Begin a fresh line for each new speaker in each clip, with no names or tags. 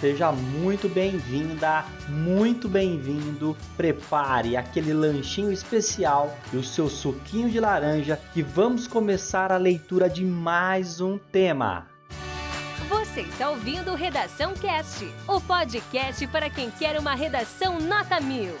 Seja muito bem-vinda, muito bem-vindo. Prepare aquele lanchinho especial e o seu suquinho de laranja que vamos começar a leitura de mais um tema.
Você está ouvindo Redação Cast, o podcast para quem quer uma redação nota mil.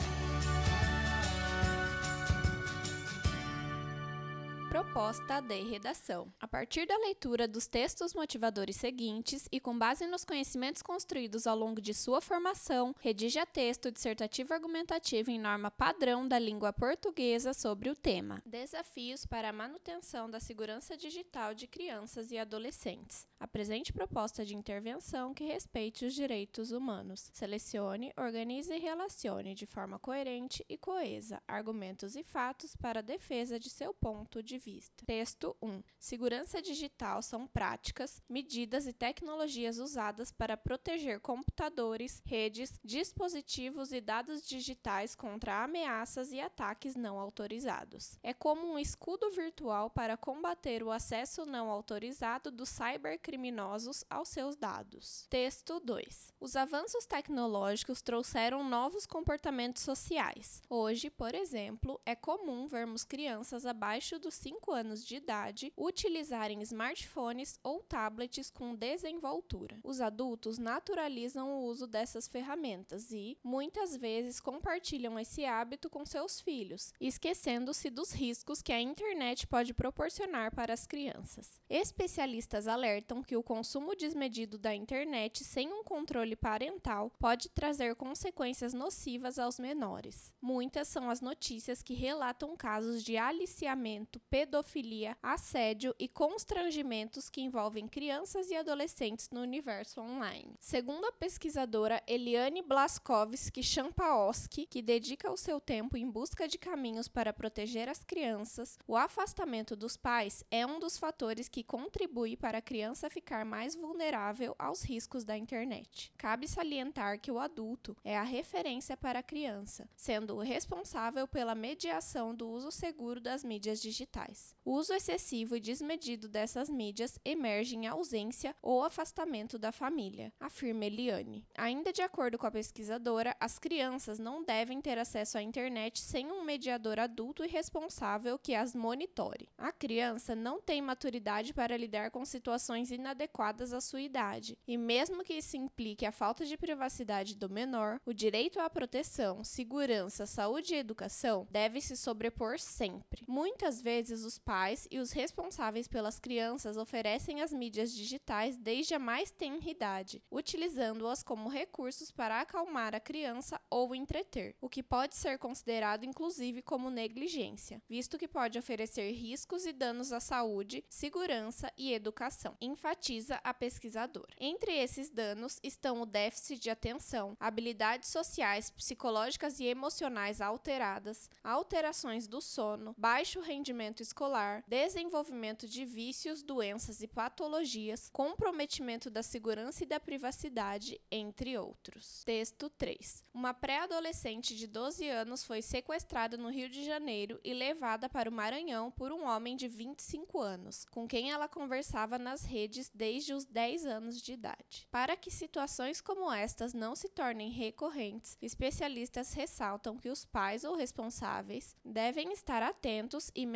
Proposta de redação. A partir da leitura dos textos motivadores seguintes e com base nos conhecimentos construídos ao longo de sua formação, redija texto dissertativo argumentativo em norma padrão da língua portuguesa sobre o tema. Desafios para a manutenção da segurança digital de crianças e adolescentes. Apresente proposta de intervenção que respeite os direitos humanos. Selecione, organize e relacione de forma coerente e coesa argumentos e fatos para a defesa de seu ponto de vista. Texto 1. Segurança digital são práticas, medidas e tecnologias usadas para proteger computadores, redes, dispositivos e dados digitais contra ameaças e ataques não autorizados. É como um escudo virtual para combater o acesso não autorizado dos cybercriminosos aos seus dados. Texto 2. Os avanços tecnológicos trouxeram novos comportamentos sociais. Hoje, por exemplo, é comum vermos crianças abaixo dos 5 anos de idade utilizarem smartphones ou tablets com desenvoltura. Os adultos naturalizam o uso dessas ferramentas e, muitas vezes, compartilham esse hábito com seus filhos, esquecendo-se dos riscos que a internet pode proporcionar para as crianças. Especialistas alertam que o consumo desmedido da internet sem um controle parental pode trazer consequências nocivas aos menores. Muitas são as notícias que relatam casos de aliciamento, pedofilia, assédio e constrangimentos que envolvem crianças e adolescentes no universo online. Segundo a pesquisadora Eliane Blaskowski Champaoski, que dedica o seu tempo em busca de caminhos para proteger as crianças, o afastamento dos pais é um dos fatores que contribui para a criança ficar mais vulnerável aos riscos da internet. Cabe salientar que o adulto é a referência para a criança, sendo o responsável pela mediação do uso seguro das mídias digitais. O uso excessivo e desmedido dessas mídias emerge em ausência ou afastamento da família, afirma Eliane. Ainda de acordo com a pesquisadora, as crianças não devem ter acesso à internet sem um mediador adulto e responsável que as monitore. A criança não tem maturidade para lidar com situações inadequadas à sua idade, e mesmo que isso implique a falta de privacidade do menor, o direito à proteção, segurança, saúde e educação deve se sobrepor sempre. Muitas vezes os pais e os responsáveis pelas crianças oferecem as mídias digitais desde a mais tenra idade, utilizando-as como recursos para acalmar a criança ou entreter, o que pode ser considerado inclusive como negligência, visto que pode oferecer riscos e danos à saúde, segurança e educação, enfatiza a pesquisadora. Entre esses danos estão o déficit de atenção, habilidades sociais, psicológicas e emocionais alteradas, alterações do sono, baixo rendimento escolar, desenvolvimento de vícios, doenças e patologias, comprometimento da segurança e da privacidade, entre outros. Texto 3. Uma pré-adolescente de 12 anos foi sequestrada no Rio de Janeiro e levada para o Maranhão por um homem de 25 anos, com quem ela conversava nas redes desde os 10 anos de idade. Para que situações como estas não se tornem recorrentes, especialistas ressaltam que os pais ou responsáveis devem estar atentos e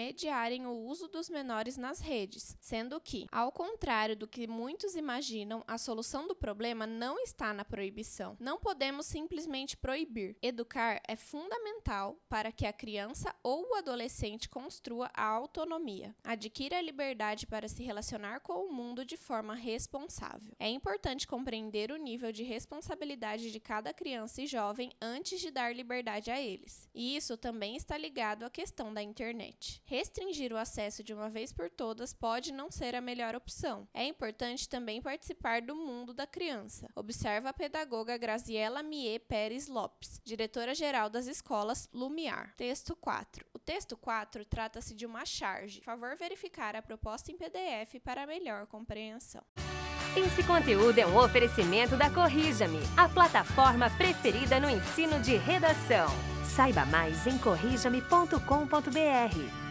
mediarem o uso dos menores nas redes, sendo que, ao contrário do que muitos imaginam, a solução do problema não está na proibição. Não podemos simplesmente proibir. Educar é fundamental para que a criança ou o adolescente construa a autonomia, adquira a liberdade para se relacionar com o mundo de forma responsável. É importante compreender o nível de responsabilidade de cada criança e jovem antes de dar liberdade a eles. E isso também está ligado à questão da internet. Restringir o acesso de uma vez por todas pode não ser a melhor opção. É importante também participar do mundo da criança. Observa a pedagoga Graziela Mie Pérez Lopes, diretora-geral das escolas Lumiar. Texto 4. O texto 4 trata-se de uma charge. Favor, verificar a proposta em PDF para melhor compreensão.
Esse conteúdo é um oferecimento da Corrija-me, a plataforma preferida no ensino de redação. Saiba mais em corrijame.com.br.